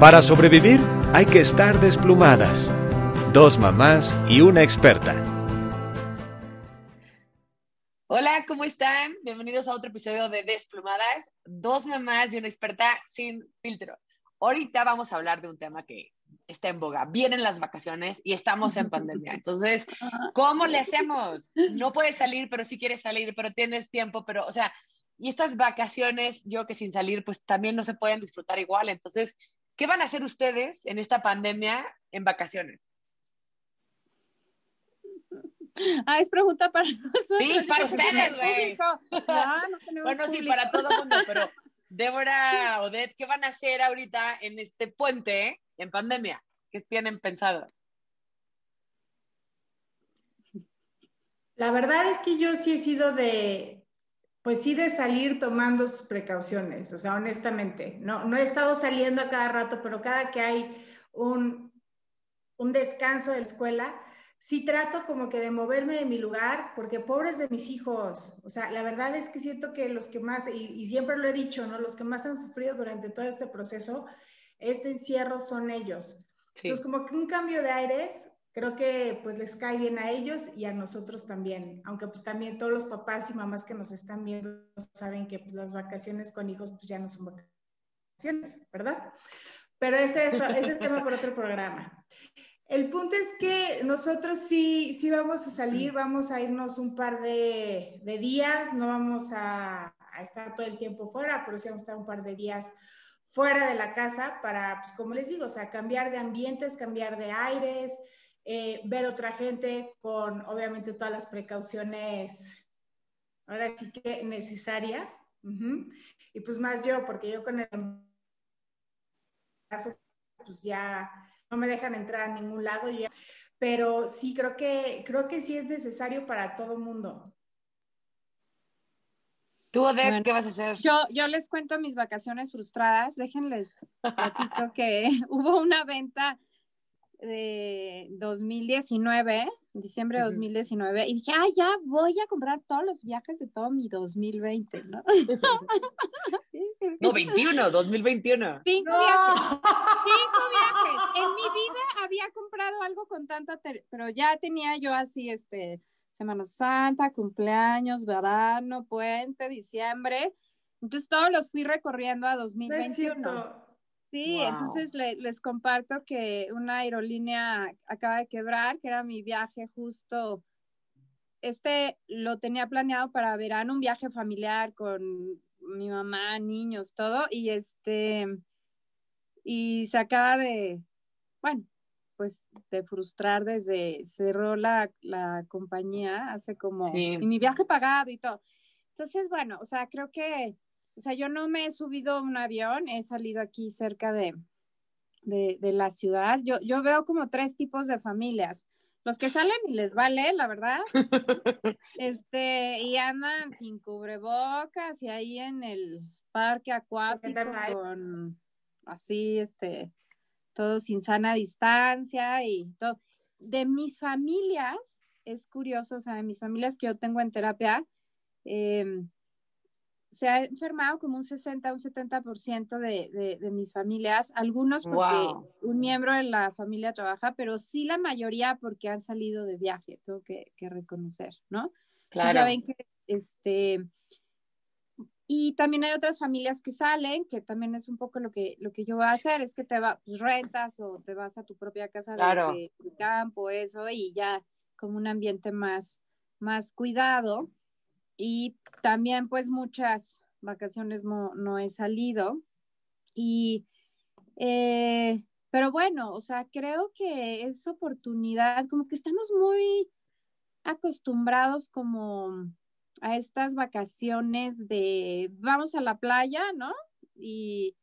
Para sobrevivir hay que estar desplumadas. Dos mamás y una experta. Hola, ¿cómo están? Bienvenidos a otro episodio de Desplumadas. Dos mamás y una experta sin filtro. Ahorita vamos a hablar de un tema que está en boga. Vienen las vacaciones y estamos en pandemia. Entonces, ¿cómo le hacemos? No puedes salir, pero sí quieres salir, pero tienes tiempo, pero, o sea, y estas vacaciones, yo que sin salir, pues también no se pueden disfrutar igual. Entonces, ¿qué van a hacer ustedes en esta pandemia en vacaciones? Ah, es pregunta para nosotros. Sí, para ustedes, güey. bueno, sí, para todo el mundo, pero Débora, Odette, ¿qué van a hacer ahorita en este puente en pandemia? ¿Qué tienen pensado? La verdad es que yo sí he sido de, pues sí, de salir tomando sus precauciones, o sea, honestamente, no, no he estado saliendo a cada rato, pero cada que hay un, un descanso de la escuela, sí trato como que de moverme de mi lugar, porque pobres de mis hijos, o sea, la verdad es que siento que los que más, y, siempre lo he dicho, ¿no? Los que más han sufrido durante todo este proceso, este encierro son ellos. Entonces, como que un cambio de aires creo que pues les cae bien a ellos y a nosotros también, aunque pues también todos los papás y mamás que nos están viendo saben que pues las vacaciones con hijos pues ya no son vacaciones, ¿verdad? Pero ese, eso, ese es tema por otro programa. El punto es que nosotros sí, sí vamos a salir, vamos a irnos un par de, de días, no vamos a, a, estar todo el tiempo fuera, pero sí vamos a estar un par de días fuera de la casa para, pues como les digo, o sea, cambiar de ambientes, cambiar de aires, eh, ver otra gente con obviamente todas las precauciones, ahora sí que necesarias. Y pues más yo, porque yo con el caso, pues ya no me dejan entrar a ningún lado, pero sí creo que, creo que sí es necesario para todo mundo. ¿Tú, Odette, qué vas a hacer? Yo, yo les cuento mis vacaciones frustradas. Déjenles que hubo una venta de 2019, diciembre de 2019, y dije, ah, ya voy a comprar todos los viajes de todo mi 2020, ¿no? no, 21, 2021. Cinco viajes, cinco viajes. En mi vida había comprado algo con tanta, pero ya tenía yo así, este, Semana Santa, cumpleaños, verano, puente, diciembre. Entonces todos los fui recorriendo a 2021. Sí, entonces les comparto que una aerolínea acaba de quebrar, que era mi viaje justo, este lo tenía planeado para verano, un viaje familiar con mi mamá, niños, todo, y este, y se acaba de, bueno, pues de frustrar desde, cerró la, la compañía hace como, y mi viaje pagado y todo. Entonces, bueno, o sea, creo que o sea, yo no me he subido a un avión, he salido aquí cerca de, de, la ciudad. Yo, yo veo como tres tipos de familias. Los que salen y les vale, la verdad. este, y andan sin cubrebocas y ahí en el parque acuático con así, este, todo sin sana distancia y todo. De mis familias, es curioso, o sea, de mis familias que yo tengo en terapia, eh, se ha enfermado como un 60, un 70% de, de, de mis familias, algunos porque un miembro de la familia trabaja, pero sí la mayoría porque han salido de viaje, tengo que, que reconocer, ¿no? Claro. ya ven que, este, y también hay otras familias que salen, que también es un poco lo que, lo que yo voy a hacer, es que te vas, pues, rentas o te vas a tu propia casa de, de, campo, eso, y ya como un ambiente más, más cuidado y también pues muchas vacaciones no, he salido. Y, eh, pero bueno, o sea, creo que es oportunidad, como que estamos muy acostumbrados como a estas vacaciones de vamos a la playa, ¿no? Y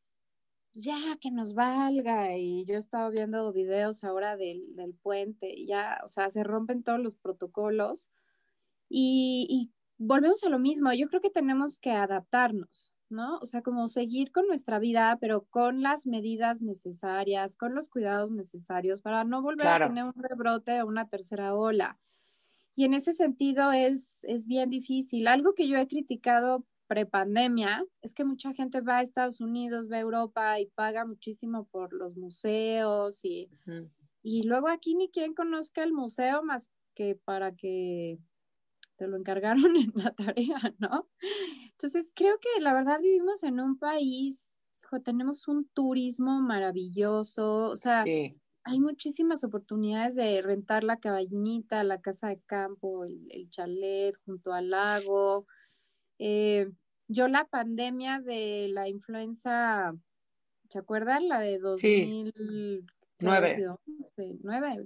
ya que nos valga. Y yo he estado viendo videos ahora del, del puente, y ya, o sea, se rompen todos los protocolos. Y, y volvemos a lo mismo, yo creo que tenemos que adaptarnos, ¿no? O sea, como seguir con nuestra vida, pero con las medidas necesarias, con los cuidados necesarios para no volver a tener un rebrote o una tercera ola. Y en ese sentido es, es bien difícil. Algo que yo he criticado prepandemia es que mucha gente va a Estados Unidos, va a Europa y paga muchísimo por los museos y, y luego aquí ni quien conozca el museo más que para que te lo encargaron en la tarea, ¿no? Entonces creo que la verdad vivimos en un país, tenemos un turismo maravilloso, o sea, hay muchísimas oportunidades de rentar la cabañita, la casa de campo, el, chalet junto al lago. Eh, yo la pandemia de la influenza, ¿se acuerdan? La de 2009. Sí. nueve,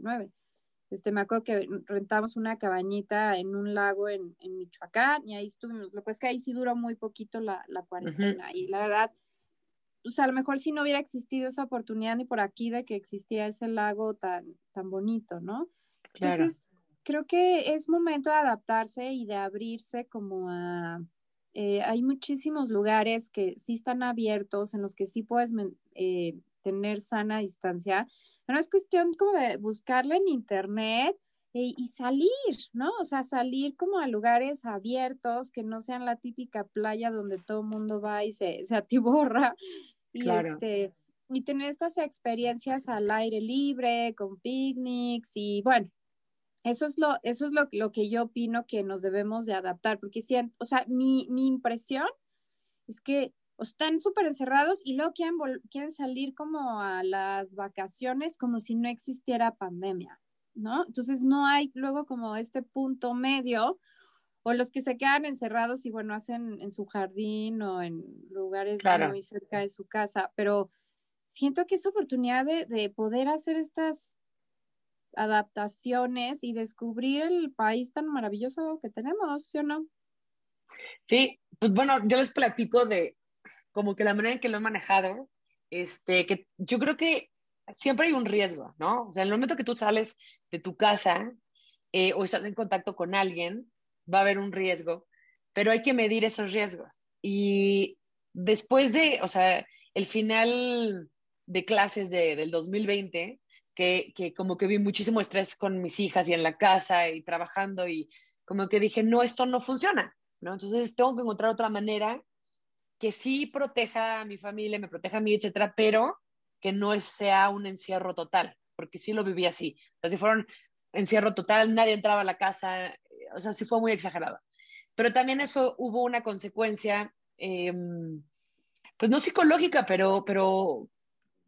Este, me acuerdo que rentamos una cabañita en un lago en, Michoacán y ahí estuvimos. Lo que es que ahí sí duró muy poquito la, cuarentena y la verdad, o sea, a lo mejor si no hubiera existido esa oportunidad ni por aquí de que existía ese lago tan, tan bonito, ¿no? Entonces, creo que es momento de adaptarse y de abrirse como a... Eh, hay muchísimos lugares que sí están abiertos, en los que sí puedes eh, tener sana distancia. Pero es cuestión como de buscarle en internet y salir, ¿no? O sea, salir como a lugares abiertos que no sean la típica playa donde todo el mundo va y se, se atiborra, y este y tener estas experiencias al aire libre, con picnics y bueno, eso es lo, eso es lo, lo que yo opino que nos debemos de adaptar, porque siento, o sea, mi, mi impresión es que están súper encerrados y luego quieren, quieren salir como a las vacaciones como si no existiera pandemia, ¿no? Entonces no hay luego como este punto medio o los que se quedan encerrados y bueno, hacen en su jardín o en lugares muy cerca de su casa, pero siento que es oportunidad de, poder hacer estas adaptaciones y descubrir el país tan maravilloso que tenemos, ¿sí o no? Sí, pues bueno, yo les platico de como que la manera en que lo he manejado, este, que yo creo que siempre hay un riesgo, ¿no? O sea, en el momento que tú sales de tu casa eh, o estás en contacto con alguien, va a haber un riesgo, pero hay que medir esos riesgos. Y después de, o sea, el final de clases de, del 2020, que, que como que vi muchísimo estrés con mis hijas y en la casa y trabajando y como que dije, no, esto no funciona, ¿no? Entonces tengo que encontrar otra manera que sí proteja a mi familia, me proteja a mí, etcétera, pero que no sea un encierro total, porque sí lo viví así. O sea, si fueron encierro total, nadie entraba a la casa, o sea, sí fue muy exagerado. Pero también eso hubo una consecuencia, em, pues no psicológica, pero, pero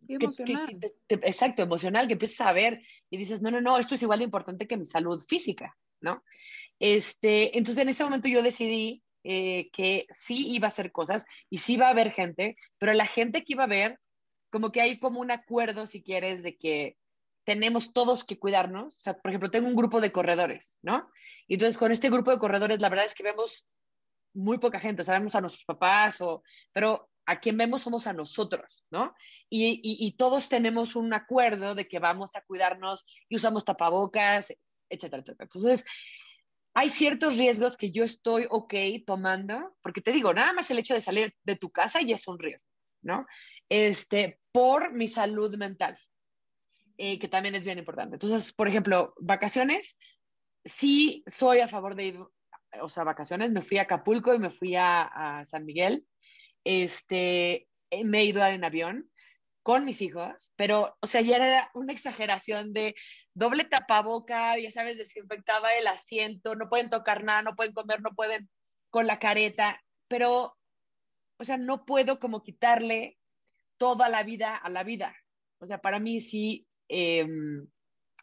emocional. exacto, emocional, que empiezas a ver y dices, no, no, no, esto es igual de importante que mi salud física, ¿no? Este, entonces en ese momento yo decidí eh, que sí iba a hacer cosas y sí iba a haber gente, pero la gente que iba a ver, como que hay como un acuerdo, si quieres, de que tenemos todos que cuidarnos. O sea, por ejemplo, tengo un grupo de corredores, ¿no? Y entonces con este grupo de corredores, la verdad es que vemos muy poca gente, o sea, a nuestros papás, o, pero a quien vemos somos a nosotros, ¿no? Y, y, todos tenemos un acuerdo de que vamos a cuidarnos y usamos tapabocas, etcétera, etcétera. Entonces, hay ciertos riesgos que yo estoy ok tomando, porque te digo, nada más el hecho de salir de tu casa ya es un riesgo, ¿no? Este, por mi salud mental. Eh, que también es bien importante. Entonces, por ejemplo, vacaciones, sí soy a favor de ir, o sea, vacaciones, me fui a Acapulco y me fui a, San Miguel, este, eh, me he ido en avión con mis hijos, pero, o sea, ya era una exageración de doble tapaboca, ya sabes, desinfectaba el asiento, no pueden tocar nada, no pueden comer, no pueden con la careta, pero, o sea, no puedo como quitarle toda la vida a la vida. O sea, para mí sí Em,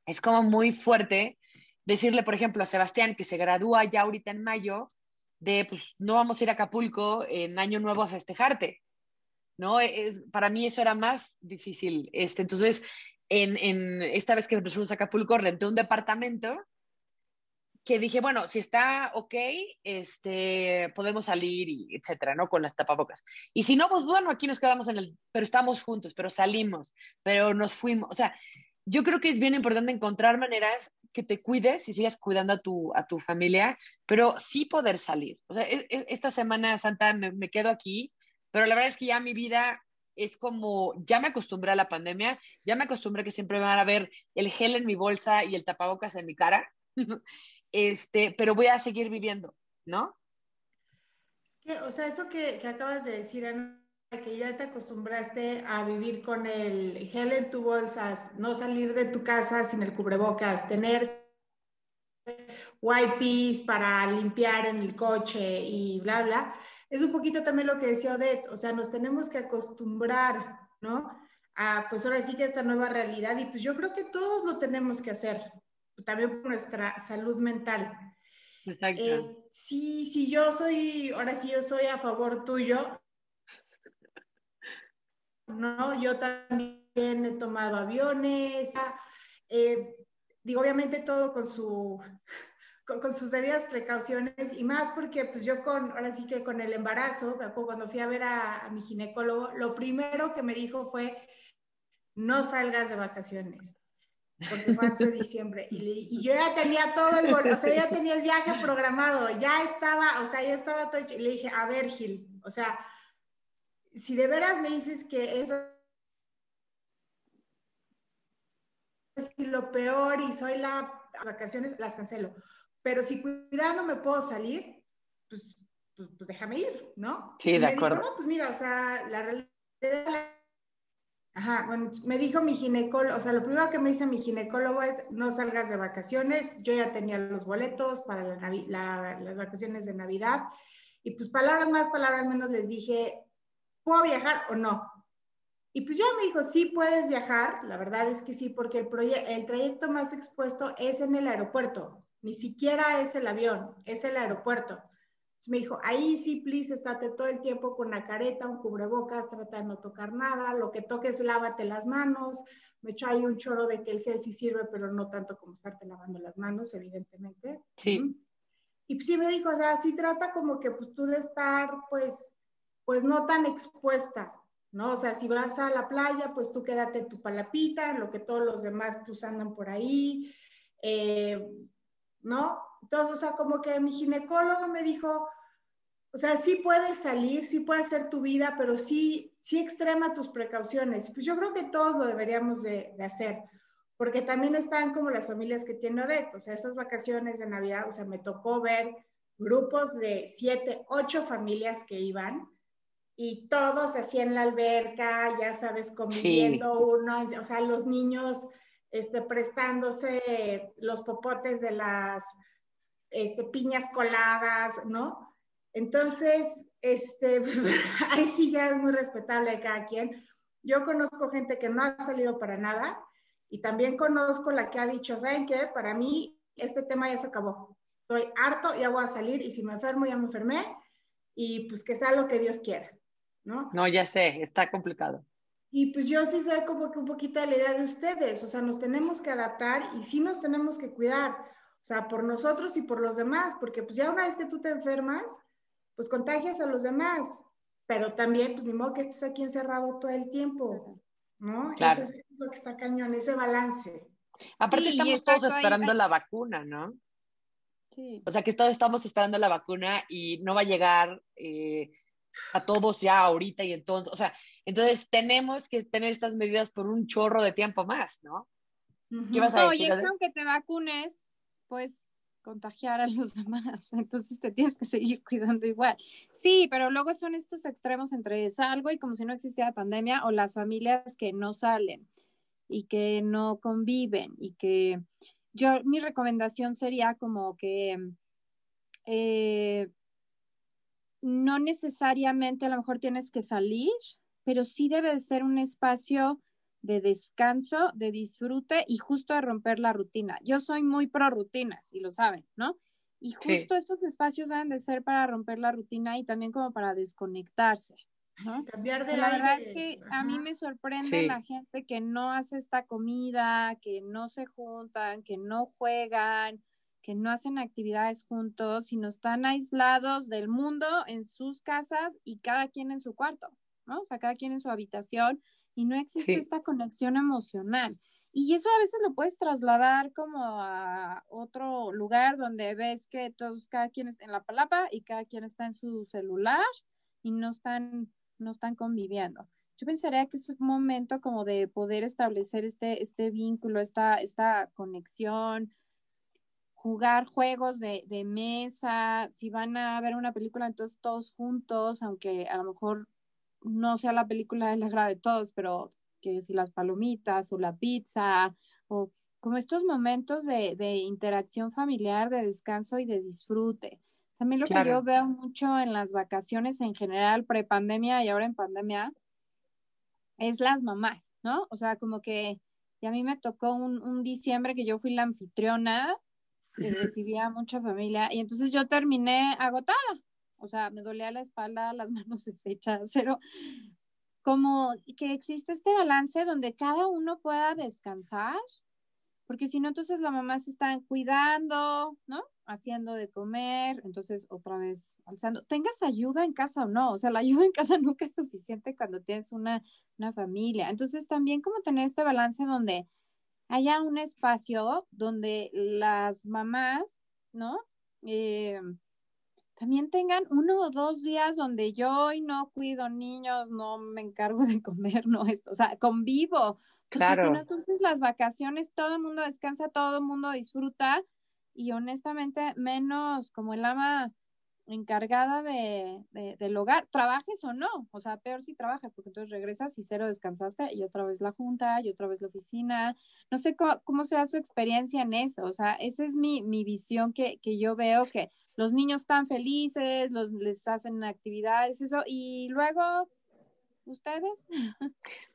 es como muy fuerte decirle, por ejemplo, a Sebastián, que se gradúa ya ahorita en mayo, de, pues, no vamos a ir a Acapulco en Año Nuevo a festejarte, ¿no? Es, para mí eso era más difícil. Este, entonces, en, esta vez que nos fuimos a Acapulco, renté un departamento que dije, bueno, si está ok, este, podemos salir y etcétera, ¿no? Con las tapabocas. Y si no, pues bueno, aquí nos quedamos en el, pero estamos juntos, pero salimos, pero nos fuimos. O sea, yo creo que es bien importante encontrar maneras que te cuides y sigas cuidando a tu, a tu familia, pero sí poder salir. O sea, e, e, esta Semana Santa me, me quedo aquí, pero la verdad es que ya mi vida es como, ya me acostumbré a la pandemia, ya me acostumbré que siempre van a ver el gel en mi bolsa y el tapabocas en mi cara. este, pero voy a seguir viviendo, ¿no? o sea, eso que, que acabas de decir, Ana, que ya te acostumbraste a vivir con el gel en tu bolsas, no salir de tu casa sin el cubrebocas, tener wipes para limpiar en el coche y bla, bla. Es un poquito también lo que decía Odette, o sea, nos tenemos que acostumbrar, ¿no? A, pues ahora sí que esta nueva realidad y pues yo creo que todos lo tenemos que hacer, también por nuestra salud mental. Exacto. Eh, sí, sí, yo soy, ahora sí yo soy a favor tuyo. No, yo también he tomado aviones. Eh, digo, obviamente todo con su con, sus debidas precauciones y más porque pues yo con, ahora sí que con el embarazo, cuando fui a ver a, mi ginecólogo, lo primero que me dijo fue, no salgas de vacaciones, porque fue antes de diciembre. Y, yo ya tenía todo el, o sea, ya tenía el viaje programado, ya estaba, o sea, ya estaba todo hecho. Y le dije, a ver, Gil, o sea, si de veras me dices que es lo peor y soy la vacaciones, las cancelo. Pero si cuidando me puedo salir, pues, pues, pues, déjame ir, ¿no? Sí, de me acuerdo. Dijo, no, pues mira, o sea, la realidad... Ajá, bueno, me dijo mi ginecólogo, o sea, lo primero que me dice mi ginecólogo es, no salgas de vacaciones, yo ya tenía los boletos para las vacaciones de Navidad, y pues palabras más, palabras menos les dije, ¿puedo viajar o no? Y pues ya me dijo, sí puedes viajar, la verdad es que sí, porque el, el trayecto más expuesto es en el aeropuerto ni siquiera es el avión, es el aeropuerto. me dijo, ahí sí, please, estate todo el tiempo con una careta, un cubrebocas, trata de no tocar nada, lo que toques, lávate las manos. Me echó ahí un choro de que el gel sí sirve, pero no tanto como estarte lavando las manos, evidentemente. Sí. Y pues sí me dijo, o sea, sí trata como que pues tú de estar, pues, pues no tan expuesta, ¿no? O sea, si vas a la playa, pues tú quédate tu palapita, lo que todos los demás pues andan por ahí. Eh, ¿no? Entonces, o sea, como que mi ginecólogo me dijo, o sea, sí puedes salir, sí puedes hacer tu vida, pero sí, sí extrema tus precauciones. Pues yo creo que todos lo deberíamos de, hacer, porque también están como las familias que tiene Odette, o sea, esas vacaciones de Navidad, o sea, me tocó ver grupos de siete, ocho familias que iban y todos así en la alberca, ya sabes, conviviendo uno, o sea, los niños este, prestándose los popotes de las este, piñas coladas, ¿no? Entonces, este, ahí sí ya es muy respetable de cada quien. Yo conozco gente que no ha salido para nada y también conozco la que ha dicho, ¿saben qué? Para mí este tema ya se acabó. Estoy harto, ya voy a salir y si me enfermo, ya me enfermé y pues que sea lo que Dios quiera, ¿no? No, ya sé, está complicado. Y pues yo sí soy como que un poquito de la idea de ustedes, o sea, nos tenemos que adaptar y sí nos tenemos que cuidar, o sea, por nosotros y por los demás, porque pues ya una vez que tú te enfermas, pues contagias a los demás, pero también pues ni modo que estés aquí encerrado todo el tiempo, ¿no? Claro. Eso es, lo que está cañón, ese balance. Aparte estamos todos esperando la vacuna, ¿no? Sí. O sea, que todos estamos esperando la vacuna y no va a llegar eh, a todos ya ahorita y entonces, o sea, entonces tenemos que tener estas medidas por un chorro de tiempo más, ¿no? ¿Qué vas a decir? Oye, aunque te vacunes, pues contagiar a los demás, entonces te tienes que seguir cuidando igual. Sí, pero luego son estos extremos entre salgo y como si no existiera pandemia o las familias que no salen y que no conviven y que yo mi recomendación sería como que eh, no necesariamente a lo mejor tienes que salir, pero sí debe de ser un espacio de descanso, de disfrute y justo de romper la rutina. Yo soy muy pro rutinas y lo saben, ¿no? Y justo estos espacios deben de ser para romper la rutina y también como para desconectarse. ¿no? Cambiar de la verdad es que a mí me sorprende la gente que no hace esta comida, que no se juntan, que no juegan, que no hacen actividades juntos, sino están aislados del mundo en sus casas y cada quien en su cuarto, ¿no? O sea, cada quien en su habitación y no existe esta conexión emocional. Y eso a veces lo puedes trasladar como a otro lugar donde ves que todos, cada quien está en la palapa y cada quien está en su celular y no están, no están conviviendo. Yo pensaría que es un momento como de poder establecer este, este vínculo, esta, esta conexión, jugar juegos de, de, mesa, si van a ver una película, entonces todos juntos, aunque a lo mejor no sea la película del agrado de todos, pero que si las palomitas o la pizza o como estos momentos de, de interacción familiar, de descanso y de disfrute. También lo que yo veo mucho en las vacaciones en general, prepandemia y ahora en pandemia, es las mamás, ¿no? O sea, como que y a mí me tocó un, un diciembre que yo fui la anfitriona y recibía mucha familia y entonces yo terminé agotada, o sea, me dolía la espalda, las manos deshechas, pero como que existe este balance donde cada uno pueda descansar porque si no, entonces la mamá se está cuidando, ¿no? Haciendo de comer, entonces otra vez alzando. Tengas ayuda en casa o no, o sea, la ayuda en casa nunca es suficiente cuando tienes una, una familia. Entonces también como tener este balance donde haya un espacio donde las mamás, ¿no? Eh, también tengan uno o dos días donde yo hoy no cuido niños, no me encargo de comer, no esto, o sea, convivo, Claro. entonces las vacaciones, todo el mundo descansa, todo el mundo disfruta y honestamente menos como el ama encargada de, del hogar, trabajes o no, o sea, peor si trabajas, porque entonces regresas y cero descansaste y otra vez la junta y otra vez la oficina, no sé cómo, sea su experiencia en eso, o sea, esa es mi, mi visión que, que yo veo que los niños están felices, los, les hacen actividades, eso, y luego ¿Ustedes?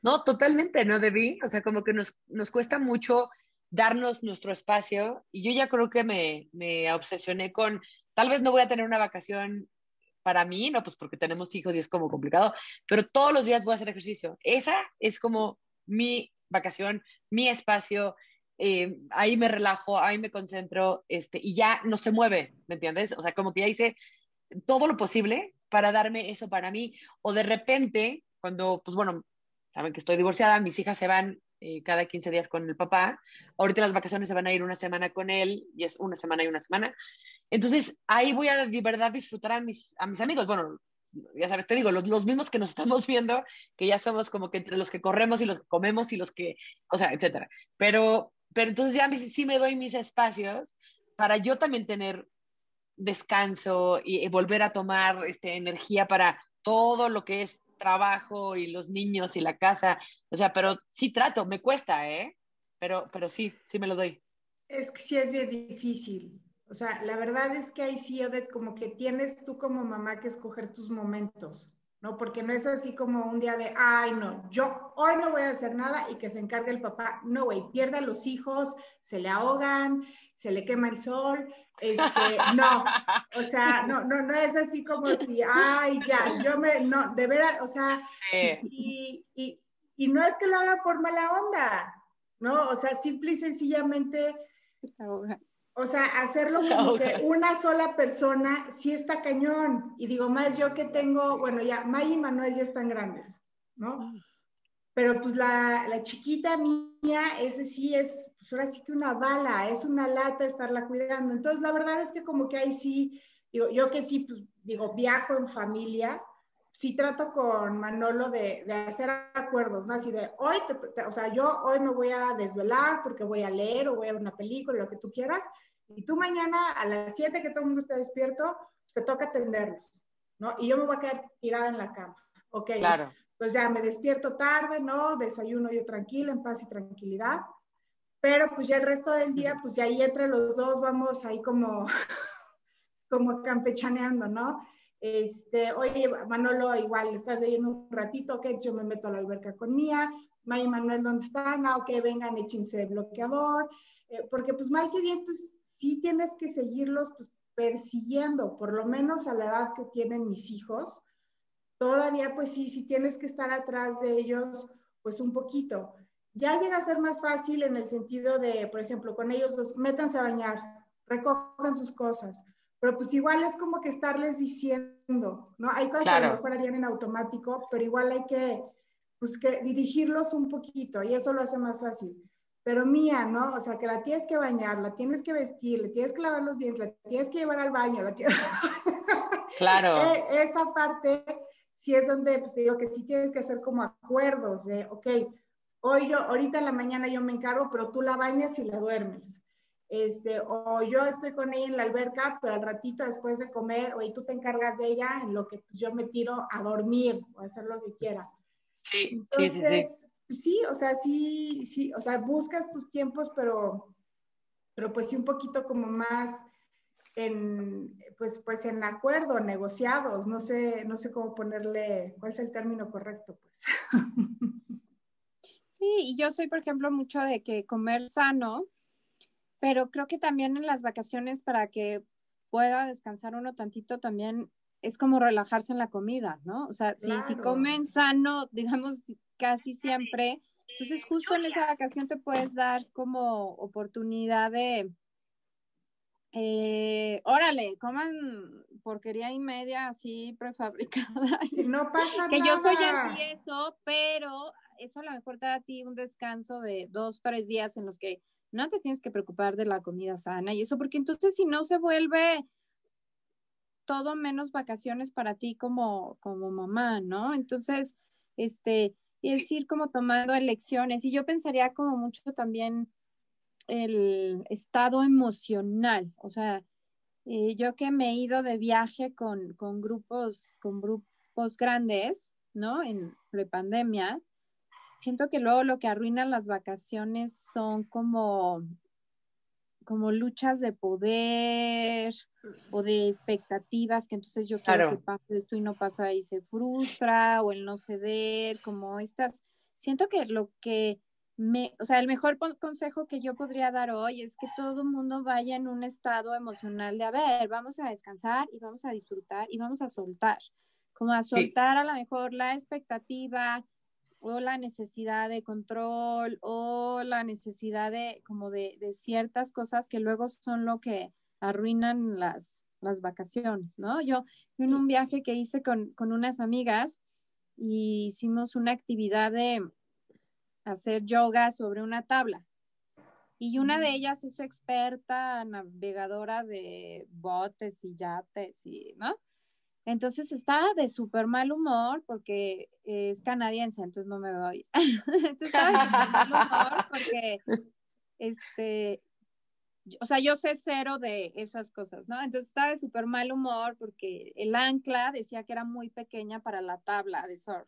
No, totalmente, ¿no, Debbie? O sea, como que nos, nos cuesta mucho darnos nuestro espacio y yo ya creo que me, me obsesioné con, tal vez no voy a tener una vacación para mí, no, pues porque tenemos hijos y es como complicado, pero todos los días voy a hacer ejercicio. Esa es como mi vacación, mi espacio, eh, ahí me relajo, ahí me concentro, este, y ya no se mueve, ¿me entiendes? O sea, como que ya hice todo lo posible para darme eso para mí, o de repente cuando, pues bueno, saben que estoy divorciada, mis hijas se van eh, cada 15 días con el papá, ahorita las vacaciones se van a ir una semana con él y es una semana y una semana. Entonces, ahí voy a de verdad disfrutar a mis, a mis amigos. Bueno, ya sabes, te digo, los, los, mismos que nos estamos viendo, que ya somos como que entre los que corremos y los que comemos y los que, o sea, etcétera. Pero, pero entonces ya sí me doy mis espacios para yo también tener descanso y, y volver a tomar este, energía para todo lo que es trabajo y los niños y la casa, o sea, pero sí trato, me cuesta, ¿eh? Pero, pero sí, sí me lo doy. Es que sí es bien difícil. O sea, la verdad es que ahí sí, Odette, como que tienes tú como mamá que escoger tus momentos, ¿no? Porque no es así como un día de, ay, no, yo hoy no voy a hacer nada y que se encargue el papá. No, güey, pierde los hijos, se le ahogan, se le quema el sol, este, no, o sea, no, no, no es así como si, ay, ya, yo me, no, de veras, o sea, y, y, y, no es que lo haga por mala onda, ¿no? O sea, simple y sencillamente, o sea, hacerlo como que una sola persona sí está cañón, y digo, más yo que tengo, bueno, ya, May y Manuel ya están grandes, ¿no? Pero pues la, la chiquita mía, ese sí es, pues ahora sí que una bala, es una lata estarla cuidando. Entonces, la verdad es que como que ahí sí, digo, yo que sí, pues digo, viajo en familia, sí trato con Manolo de, de hacer acuerdos, ¿no? Así de, hoy, o sea, yo hoy me voy a desvelar porque voy a leer o voy a ver una película, lo que tú quieras, y tú mañana a las 7 que todo el mundo esté despierto, pues, te toca atenderlos, ¿no? Y yo me voy a quedar tirada en la cama, ¿ok? Claro pues ya me despierto tarde, ¿no? Desayuno yo tranquila, en paz y tranquilidad. Pero pues ya el resto del día, pues ya ahí entre los dos vamos ahí como, como campechaneando, ¿no? Este, oye, Manolo, igual, estás leyendo un ratito, ok, yo me meto a la alberca con Mía, May y Manuel, ¿dónde están? Ah, ok, vengan, échense bloqueador, eh, porque pues mal que bien, pues sí tienes que seguirlos pues, persiguiendo, por lo menos a la edad que tienen mis hijos, todavía pues sí, sí tienes que estar atrás de ellos pues un poquito. Ya llega a ser más fácil en el sentido de, por ejemplo, con ellos los métanse a bañar, recojan sus cosas, pero pues igual es como que estarles diciendo, ¿no? Hay cosas que a lo mejor harían en automático, pero igual hay que, pues que dirigirlos un poquito y eso lo hace más fácil. Pero mía, ¿no? O sea, que la tienes que bañar, la tienes que vestir, le tienes que lavar los dientes, la tienes que llevar al baño, la tienes... Claro. E, esa parte si es donde, pues te digo que sí tienes que hacer como acuerdos de, ok, hoy yo, ahorita en la mañana yo me encargo, pero tú la bañas y la duermes. este, o yo estoy con ella en la alberca, pero al ratito después de comer, o tú te encargas de ella, en lo que pues, yo me tiro a dormir o a hacer lo que quiera. Sí, Entonces, sí, sí, sí. o sea, sí, sí, o sea, buscas tus tiempos, pero, pero pues sí un poquito como más en, pues, pues en acuerdo, negociados, no sé, no sé cómo ponerle, cuál es el término correcto, pues. Sí, y yo soy, por ejemplo, mucho de que comer sano, pero creo que también en las vacaciones para que pueda descansar uno tantito también es como relajarse en la comida, ¿no? O sea, si, si comen sano, digamos, casi siempre, entonces justo en esa vacación te puedes dar como oportunidad de, eh, órale, coman porquería y media así prefabricada. No pasa que yo soy eso, pero eso a lo mejor te da a ti un descanso de dos, tres días en los que no te tienes que preocupar de la comida sana y eso, porque entonces si no se vuelve todo menos vacaciones para ti como, como mamá, ¿no? Entonces, este, es ir como tomando elecciones y yo pensaría como mucho también el estado emocional, o sea, eh, yo que me he ido de viaje con, con grupos, con grupos grandes, ¿no? En prepandemia, siento que luego lo que arruinan las vacaciones son como, como luchas de poder o de expectativas, que entonces yo quiero que pase esto y no pasa y se frustra, o el no ceder, como estas, siento que lo que me, o sea, el mejor consejo que yo podría dar hoy es que todo el mundo vaya en un estado emocional de, a ver, vamos a descansar y vamos a disfrutar y vamos a soltar, como a soltar a lo mejor la expectativa o la necesidad de control o la necesidad de como de, de ciertas cosas que luego son lo que arruinan las, las vacaciones, ¿no? Yo en un viaje que hice con, con unas amigas y hicimos una actividad de hacer yoga sobre una tabla. Y una de ellas es experta navegadora de botes y yates y, ¿no? Entonces estaba de súper mal humor porque es canadiense, entonces no me voy. entonces estaba de mal humor porque, este, o sea, yo sé cero de esas cosas, ¿no? Entonces estaba de súper mal humor porque el ancla decía que era muy pequeña para la tabla de surf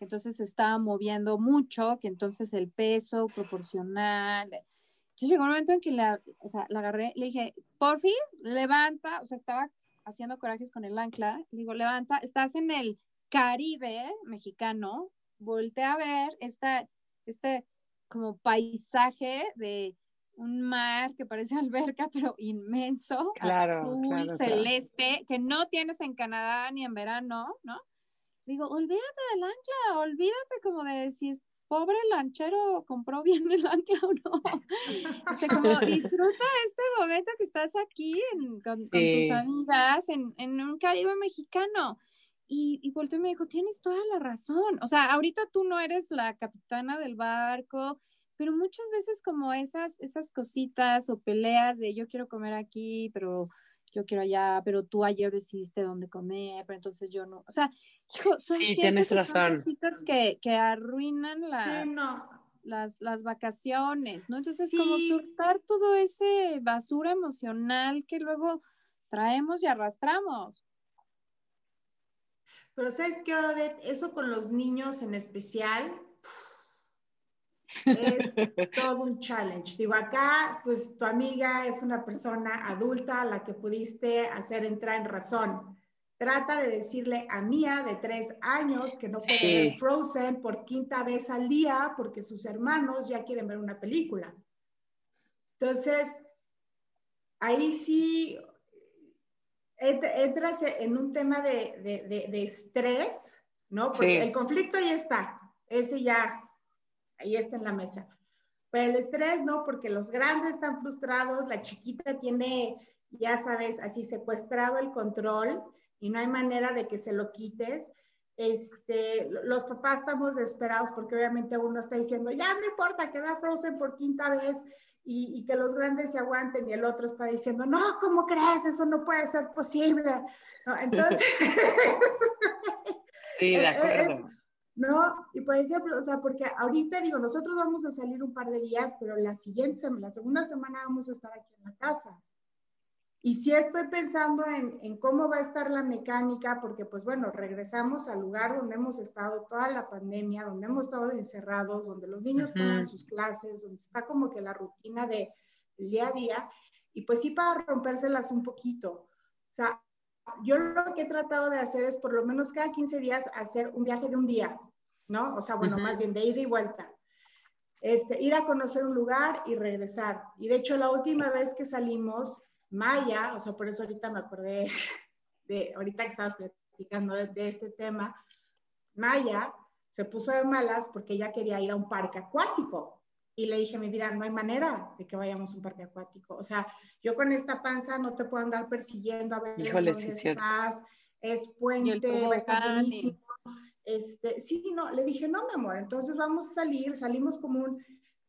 que entonces se estaba moviendo mucho, que entonces el peso proporcional. Entonces llegó un momento en que la, o sea, la agarré, le dije, porfis, levanta, o sea, estaba haciendo corajes con el ancla, le digo, levanta, estás en el Caribe mexicano, voltea a ver esta, este como paisaje de un mar que parece alberca, pero inmenso, azul, celeste, que no tienes en Canadá ni en verano, ¿no? Digo, olvídate del ancla, olvídate como de si es pobre lanchero compró bien el ancla o no. O sea, como disfruta este momento que estás aquí con, tus amigas en, en, un Caribe mexicano. Y, y volteó y me dijo, tienes toda la razón. O sea, ahorita tú no eres la capitana del barco, pero muchas veces como esas, esas cositas o peleas de yo quiero comer aquí, pero yo quiero allá, pero tú ayer decidiste dónde comer, pero entonces yo no. O sea, hijo, son, sí, tienes razón. cositas que, que arruinan las, las, las, vacaciones, ¿no? Entonces, como soltar todo ese basura emocional que luego traemos y arrastramos. Pero ¿sabes qué, Odette? Eso con los niños en especial, es todo un challenge. Digo, acá, pues tu amiga es una persona adulta a la que pudiste hacer entrar en razón. Trata de decirle a Mía de tres años que no puede ver Frozen por quinta vez al día porque sus hermanos ya quieren ver una película. Entonces, ahí sí entras en un tema de, de estrés, ¿no? Porque el conflicto ahí está, ese ya ahí está en la mesa. Pero el estrés no, porque los grandes están frustrados, la chiquita tiene, ya sabes, así secuestrado el control y no hay manera de que se lo quites. Este, los papás estamos desesperados porque obviamente uno está diciendo, ya no importa que vea Frozen por quinta vez y, que los grandes se aguanten y el otro está diciendo, no, ¿cómo crees? Eso no puede ser posible. entonces, sí, de acuerdo ¿no? Y por ejemplo, o sea, porque ahorita digo, nosotros vamos a salir un par de días, pero la siguiente, la segunda semana vamos a estar aquí en la casa. Y sí estoy pensando en, en, cómo va a estar la mecánica, porque pues bueno, regresamos al lugar donde hemos estado toda la pandemia, donde hemos estado encerrados, donde los niños toman sus clases, donde está como que la rutina de, del día a día, y pues sí para rompérselas un poquito. O sea, yo lo que he tratado de hacer es por lo menos cada 15 días hacer un viaje de un día, ¿no? O sea, bueno, más bien de ida y vuelta. Este, ir a conocer un lugar y regresar. Y de hecho, la última vez que salimos, Maya, o sea, por eso ahorita me acordé de, ahorita que estabas platicando de, este tema, Maya se puso de malas porque ella quería ir a un parque acuático. Y le dije, mi vida, no hay manera de que vayamos a un parque acuático. O sea, yo con esta panza no te puedo andar persiguiendo a ver Híjole, dónde sí, estás. Es puente, va a estar buenísimo. Este, sí, no, le dije, no, mi amor, entonces vamos a salir, salimos como un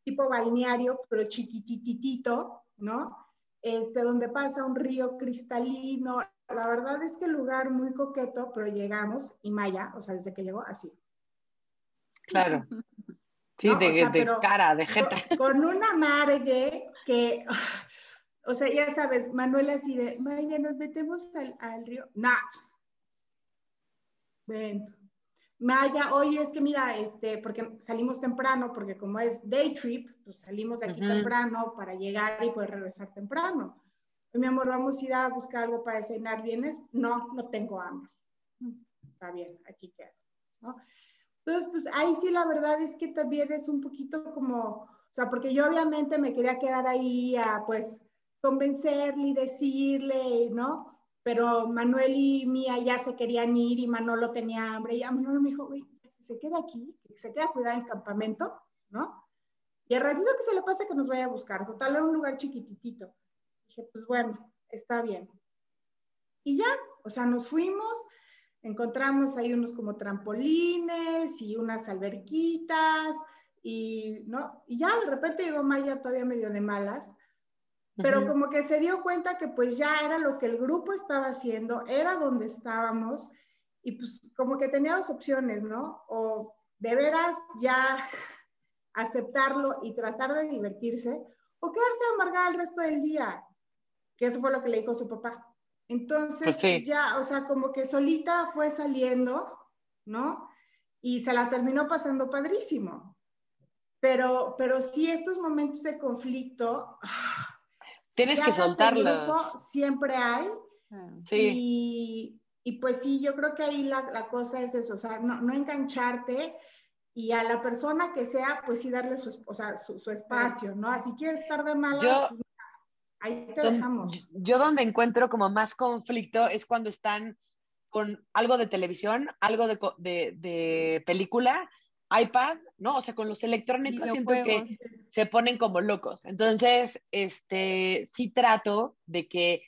tipo balneario, pero chiquititito, ¿no? Este, donde pasa un río cristalino. La verdad es que el lugar muy coqueto, pero llegamos y Maya, o sea, desde que llegó, así. Claro. Sí, de, o sea, de cara, de jeta. Con, con una amargue que, o sea, ya sabes, Manuel así de, Maya, nos metemos al, al río. No. Ven. Maya, oye, es que mira, este, porque salimos temprano, porque como es day trip, pues salimos de aquí uh -huh. temprano para llegar y poder regresar temprano. Mi amor, vamos a ir a buscar algo para cenar, ¿vienes? No, no tengo hambre. Está bien, aquí quedo, ¿no? Entonces, pues ahí sí la verdad es que también es un poquito como, o sea, porque yo obviamente me quería quedar ahí a, pues, convencerle y decirle, ¿no? pero Manuel y Mía ya se querían ir y Manolo tenía hambre. Y Manolo me dijo, güey, se queda aquí, se queda a cuidar el campamento, ¿no? Y al ratito que se le pase que nos vaya a buscar. Total, era un lugar chiquititito. Dije, pues bueno, está bien. Y ya, o sea, nos fuimos, encontramos ahí unos como trampolines y unas alberquitas y, ¿no? Y ya de repente llegó Maya todavía medio de malas pero como que se dio cuenta que pues ya era lo que el grupo estaba haciendo, era donde estábamos y pues como que tenía dos opciones, ¿no? O de veras ya aceptarlo y tratar de divertirse o quedarse amargada el resto del día, que eso fue lo que le dijo su papá. Entonces pues sí. ya, o sea, como que solita fue saliendo, ¿no? Y se la terminó pasando padrísimo. Pero, pero sí estos momentos de conflicto, Tienes que soltarlos. Siempre hay. Sí. Y, y, pues sí, yo creo que ahí la, la cosa es eso, o sea, no, no, engancharte y a la persona que sea, pues sí darle su, o sea, su, su espacio, ¿no? Si quieres estar de malas, yo, pues, ahí te don, dejamos. Yo donde encuentro como más conflicto es cuando están con algo de televisión, algo de, de, de película, iPad, ¿no? O sea, con los electrónicos siento que se ponen como locos. Entonces, este, sí trato de que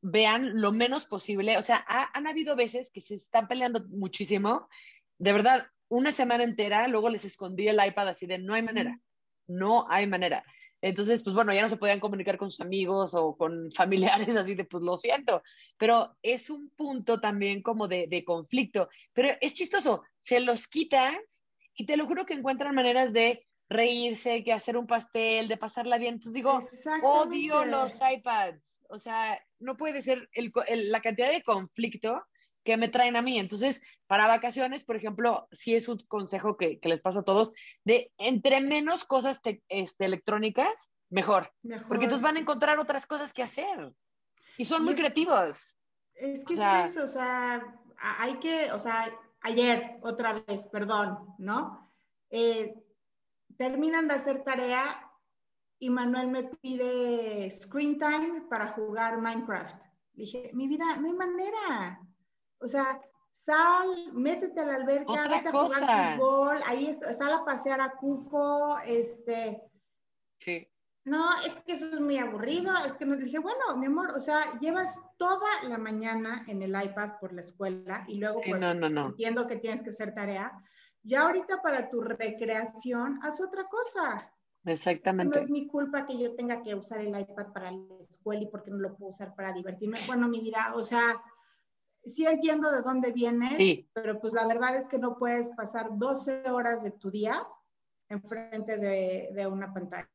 vean lo menos posible. O sea, ha, han habido veces que se están peleando muchísimo. De verdad, una semana entera, luego les escondí el iPad así de no hay manera, no hay manera. Entonces, pues bueno, ya no se podían comunicar con sus amigos o con familiares así de, pues lo siento, pero es un punto también como de, de conflicto. Pero es chistoso, se los quitas y te lo juro que encuentran maneras de reírse, que hacer un pastel, de pasarla bien. Entonces digo, odio los iPads. O sea, no puede ser el, el, la cantidad de conflicto que me traen a mí. Entonces, para vacaciones, por ejemplo, sí es un consejo que, que les paso a todos, de entre menos cosas te, este, electrónicas, mejor. mejor. Porque entonces van a encontrar otras cosas que hacer. Y son muy es, creativos. Es que o sea, es eso, o sea, hay que, o sea, ayer otra vez, perdón, ¿no? Eh, terminan de hacer tarea y Manuel me pide screen time para jugar Minecraft. Le dije, mi vida, no hay manera. O sea, sal, métete a la alberca, Otra vete cosa. a jugar fútbol, ahí es, sal a pasear a Cuco, este. Sí. No, es que eso es muy aburrido. Es que nos dije, bueno, mi amor, o sea, llevas toda la mañana en el iPad por la escuela y luego, sí, pues, no, no, no. entiendo que tienes que hacer tarea. Ya ahorita para tu recreación, haz otra cosa. Exactamente. No es mi culpa que yo tenga que usar el iPad para la escuela y porque no lo puedo usar para divertirme. Bueno, mi vida, o sea, sí entiendo de dónde vienes, Sí. pero pues la verdad es que no puedes pasar 12 horas de tu día enfrente de, de una pantalla.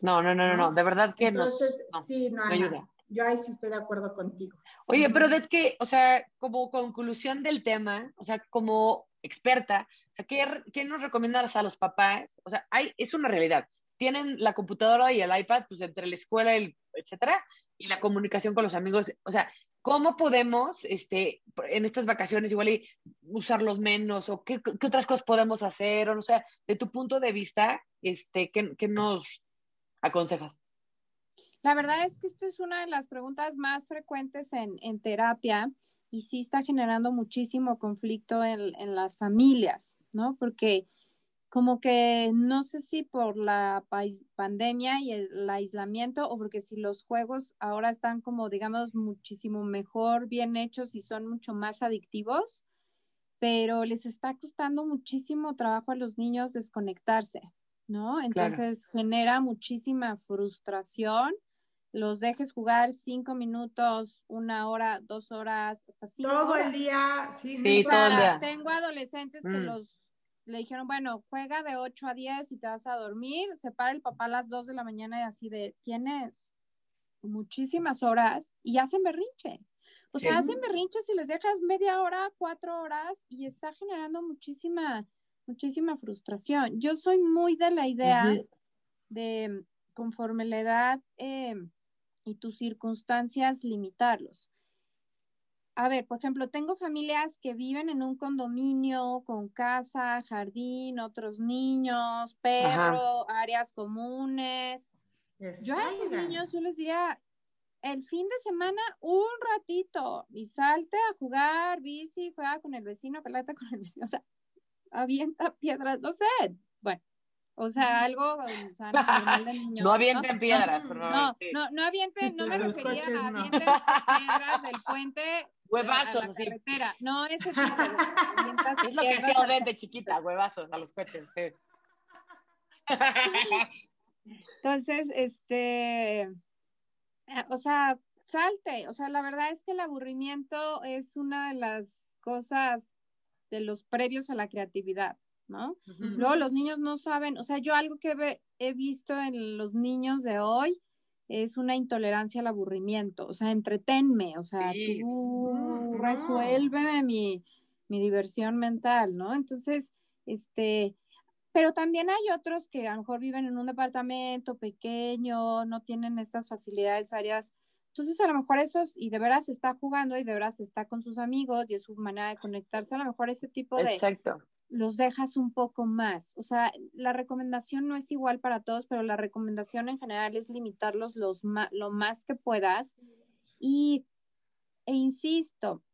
No, no, no, no, no, de verdad que nos, Entonces, no, sí, no, no Ana, ayuda. yo ahí sí estoy de acuerdo contigo. Oye, pero de que, o sea, como conclusión del tema, o sea, como experta, o sea, ¿qué, qué nos recomiendas a los papás? O sea, hay, es una realidad. Tienen la computadora y el iPad, pues entre la escuela, el, etcétera, y la comunicación con los amigos. O sea, ¿cómo podemos, este, en estas vacaciones igual y usarlos menos? ¿O qué, otras cosas podemos hacer? O, no sea, de tu punto de vista, este, ¿qué, nos aconsejas? La verdad es que esta es una de las preguntas más frecuentes en, terapia y sí está generando muchísimo conflicto en las familias, ¿no? Porque como que no sé si por la pandemia y el, aislamiento o porque si los juegos ahora están como, digamos, muchísimo mejor bien hechos y son mucho más adictivos, pero les está costando muchísimo trabajo a los niños desconectarse, ¿no? Entonces genera muchísima frustración. Los dejes jugar cinco minutos, una hora, dos horas, hasta cinco Todo horas. el día, sí, Sí, O no sea, todo el día. Tengo adolescentes que Mm. los le dijeron, bueno, juega de 8 a 10 y te vas a dormir. Se para el papá a las 2 de la mañana y así de, tienes muchísimas horas y hacen berrinche. O sea, Sí. hacen berrinche si les dejas media hora, cuatro horas y está generando muchísima, muchísima frustración. Yo soy muy de la idea de conforme la edad eh, y tus circunstancias limitarlos. A ver, por ejemplo, tengo familias que viven en un condominio con casa, jardín, otros niños, perro, áreas comunes. Yo a esos niños yo les diría, el fin de semana un ratito y salte a jugar bici, juega con el vecino, pelata con el vecino, o sea, avienta piedras, no sé, bueno, o sea, algo um, sano, normal de niños. No avienten piedras, por favor. No, sí. no, no avienten, no me los refería coches, a no. avienten piedras del puente Huevazos, así. No, ese Es lo que hacía Odette de chiquita, huevazos a los coches. sí. Entonces, este, o sea, salte, o sea, la verdad es que el aburrimiento es una de las cosas de los previos a la creatividad, ¿no? Luego los niños no saben, o sea, yo algo que he visto en los niños de hoy es una intolerancia al aburrimiento, o sea, entretenme, o sea, Sí. tú No. resuélveme mi, mi diversión mental, ¿no? Entonces, este, pero también hay otros que a lo mejor viven en un departamento pequeño, no tienen estas facilidades áreas. Entonces, a lo mejor esos, y de veras está jugando y de veras está con sus amigos y es su manera de conectarse, a lo mejor ese tipo de, Exacto. Los dejas un poco más. O sea, la recomendación no es igual para todos, pero la recomendación en general es limitarlos los lo más que puedas. Y, e insisto,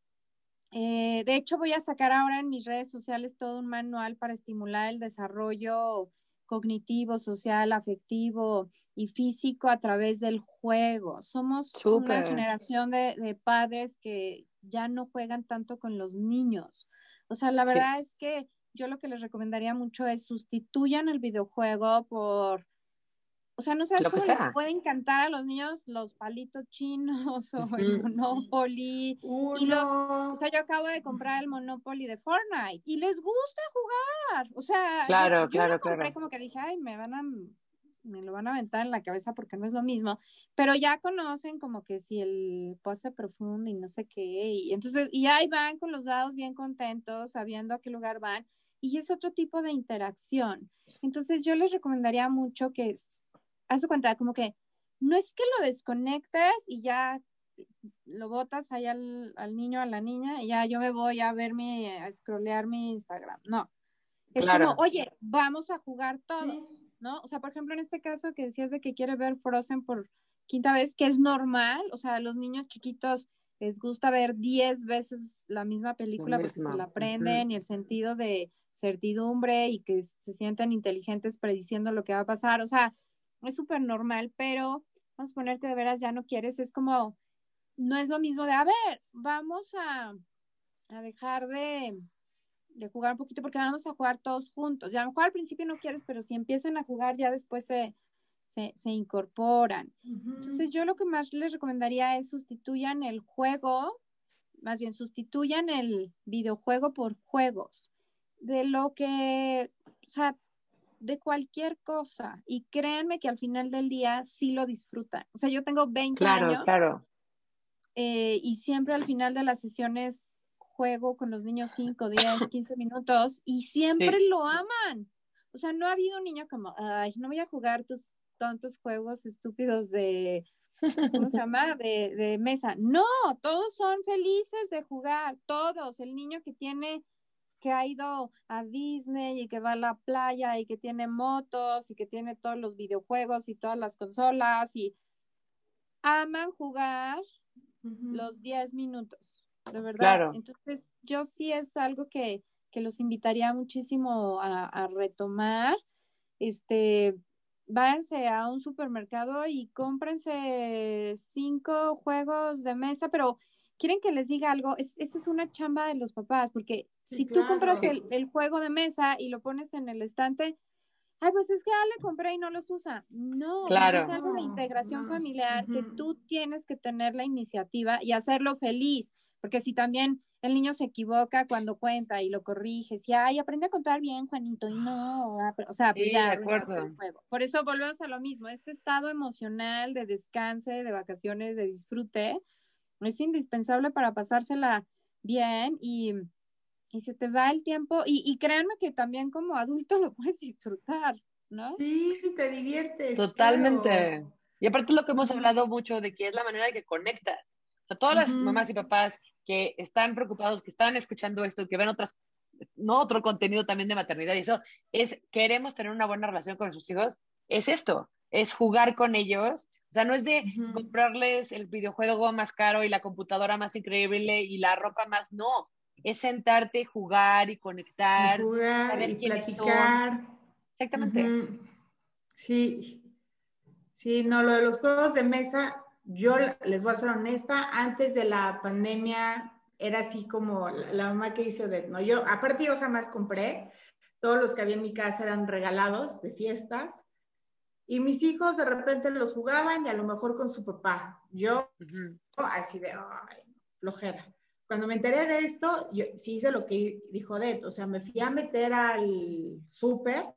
eh, de hecho voy a sacar ahora en mis redes sociales todo un manual para estimular el desarrollo cognitivo, social, afectivo y físico a través del juego. Somos una generación de, de padres que ya no juegan tanto con los niños. O sea, la Sí. verdad es que yo lo que les recomendaría mucho es sustituyan el videojuego por, o sea, no sabes Lo cómo les puede encantar a los niños los palitos chinos o el. Monopoly. Uno. Y los- O sea, yo acabo de comprar el Monopoly de Fortnite y les gusta jugar. O sea, Claro, yo, yo claro, lo compré claro. como que dije, ay, me van a, me lo van a aventar en la cabeza porque no es lo mismo. Pero ya conocen como que si el pose profundo y no sé qué. Y entonces, y ahí van con los dados bien contentos, sabiendo a qué lugar van. Y es otro tipo de interacción. Entonces, yo les recomendaría mucho que, haz cuenta, como que no es que lo desconectes y ya lo botas ahí al, al niño, a la niña, y ya yo me voy a ver mi, a scrollear mi Instagram. No. Es Claro. como, oye, vamos a jugar todos, ¿no? O sea, por ejemplo, en este caso que decías de que quiere ver Frozen por quinta vez, que es normal, o sea, los niños chiquitos les gusta ver diez veces la misma película porque misma, se la aprenden y el sentido de certidumbre y que se sienten inteligentes prediciendo lo que va a pasar, o sea, es súper normal, pero vamos a poner que de veras ya no quieres, es como, no es lo mismo de, a ver, vamos a, a dejar de, de jugar un poquito porque vamos a jugar todos juntos. Ya a lo mejor al principio no quieres, pero si empiezan a jugar ya después se, se, se incorporan. Entonces yo lo que más les recomendaría es sustituyan el juego más bien sustituyan el videojuego por juegos, de lo que, o sea, de cualquier cosa. Y créanme que al final del día sí lo disfrutan. O sea, yo tengo 20 años. Claro, claro. Eh, y siempre al final de las sesiones juego con los niños 5, 10, 15 minutos y siempre lo aman. O sea, no ha habido un niño como, ay, no voy a jugar tus tontos juegos estúpidos de, ¿cómo se llama? De, de mesa. No, todos son felices de jugar, todos. El niño que tiene que ha ido a Disney y que va a la playa y que tiene motos y que tiene todos los videojuegos y todas las consolas y aman jugar los 10 minutos, de verdad. Entonces, yo sí es algo que, que los invitaría muchísimo a, a, retomar. Este, váyanse a un supermercado y cómprense cinco juegos de mesa, pero quieren que les diga algo, es, esa es una chamba de los papás, porque si tú compras el, el, juego de mesa y lo pones en el estante, ay, pues es que ya le compré y no los usa. No, claro. es algo de integración familiar que tú tienes que tener la iniciativa y hacerlo feliz, porque si también el niño se equivoca cuando cuenta y lo corriges y ay, aprende a contar bien, Juanito, y no, ah, o sea, pues ya, de acuerdo. Por eso volvemos a lo mismo, este estado emocional de descanse, de vacaciones, de disfrute, es indispensable para pasársela bien y, y se te va el tiempo y, y créanme que también como adulto lo puedes disfrutar, ¿no? Sí, te diviertes. Totalmente. Claro. Y aparte lo que hemos hablado mucho de que es la manera de que conectas. O sea, todas las uh -huh. mamás y papás que están preocupados, que están escuchando esto, que ven otras, no otro contenido también de maternidad y eso, es queremos tener una buena relación con sus hijos, es esto, es jugar con ellos. O sea, no es de uh -huh. comprarles el videojuego más caro y la computadora más increíble y la ropa más, no. Es sentarte, jugar y conectar, y jugar saber y quiénes platicar. son. Exactamente. Uh -huh. Sí, sí, no, lo de los juegos de mesa, yo les voy a ser honesta, antes de la pandemia era así como la, la mamá que hizo de, no, yo, aparte yo jamás compré, todos los que había en mi casa eran regalados de fiestas, y mis hijos de repente los jugaban y a lo mejor con su papá. Yo, uh -huh. así de, ay, flojera. Cuando me enteré de esto, yo sí hice lo que dijo Det, o sea, me fui a meter al súper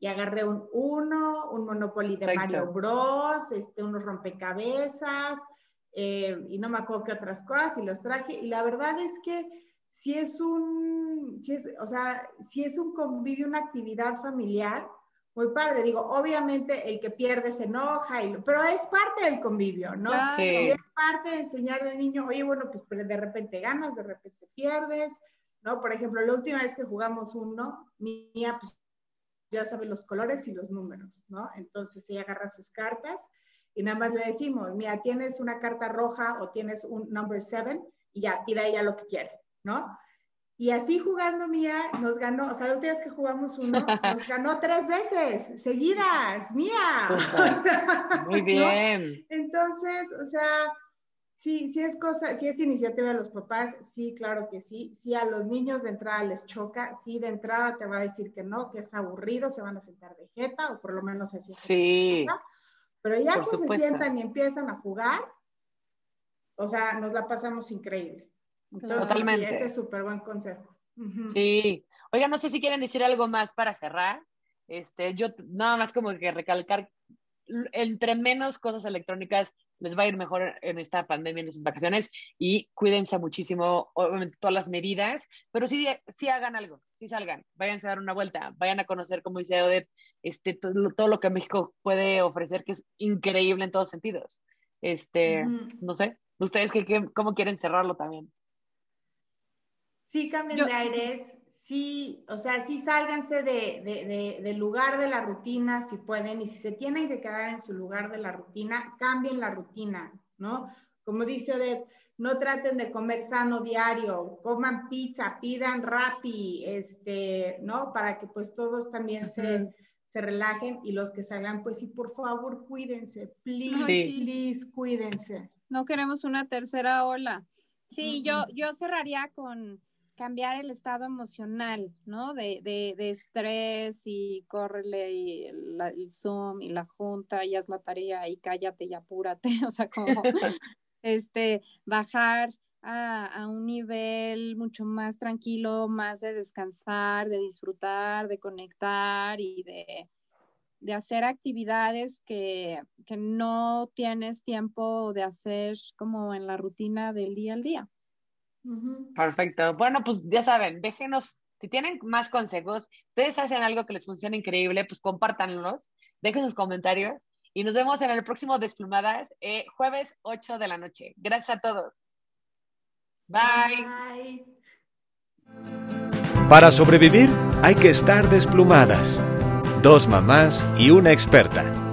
y agarré un uno, un Monopoly de Perfecto. Mario Bros, este, unos rompecabezas, eh, y no me acuerdo qué otras cosas, y los traje, y la verdad es que si es un, si es, o sea, si es un convivio, una actividad familiar, muy padre. Digo, obviamente el que pierde se enoja, y, pero es parte del convivio, ¿no? Sí. Y es parte de enseñarle al niño, oye, bueno, pues de repente ganas, de repente pierdes, ¿no? Por ejemplo, la última vez que jugamos uno, mía, pues ya sabe los colores y los números, ¿no? Entonces ella agarra sus cartas y nada más le decimos, mira, tienes una carta roja o tienes un number seven y ya, tira ella lo que quiere, ¿no? Y así jugando Mía nos ganó, o sea, la última vez que jugamos uno, nos ganó tres veces seguidas, Mía. Muy bien. ¿no? Entonces, o sea, sí, sí es cosa, sí es iniciativa de los papás, sí, claro que sí. Sí a los niños de entrada les choca, sí de entrada te va a decir que no, que es aburrido, se van a sentar de jeta, o por lo menos así. Sí. Pero ya que supuesto. se sientan y empiezan a jugar, o sea, nos la pasamos increíble. Entonces, Totalmente. Sí, ese es súper buen consejo. Uh -huh. Sí. Oiga, no sé si quieren decir algo más para cerrar. Este, yo nada más como que recalcar, entre menos cosas electrónicas les va a ir mejor en esta pandemia, en estas vacaciones, y cuídense muchísimo, obviamente todas las medidas, pero sí, sí hagan algo, sí salgan, váyanse a dar una vuelta, vayan a conocer, como dice Odette, este, todo, todo lo que México puede ofrecer, que es increíble en todos sentidos. Este, uh -huh. no sé, ustedes que, que, cómo quieren cerrarlo también. Sí, cambien Yo, de aires, sí, o sea, sí sálganse de, de, de, del lugar de la rutina si pueden, y si se tienen que quedar en su lugar de la rutina, cambien la rutina, ¿no? Como dice Odette, no traten de comer sano diario, coman pizza, pidan rapi, este, ¿no? Para que pues todos también se, se, relajen y los que salgan, pues sí, por favor, cuídense, please, sí. please, cuídense. No queremos una tercera ola. Sí, uh -huh. yo, yo cerraría con cambiar el estado emocional, ¿no? De, de, de estrés y córrele y el, el, Zoom y la junta y haz la tarea y cállate y apúrate, o sea, como este, bajar a, un nivel mucho más tranquilo, más de descansar, de disfrutar, de conectar y de, hacer actividades que, que, no tienes tiempo de hacer como en la rutina del día al día. Perfecto. Bueno, pues ya saben, déjenos, si tienen más consejos, ustedes hacen algo que les funciona increíble, pues compártanlos, dejen sus comentarios y nos vemos en el próximo Desplumadas, eh, jueves 8 de la noche. Gracias a todos. Bye. Para sobrevivir hay que estar desplumadas. Dos mamás y una experta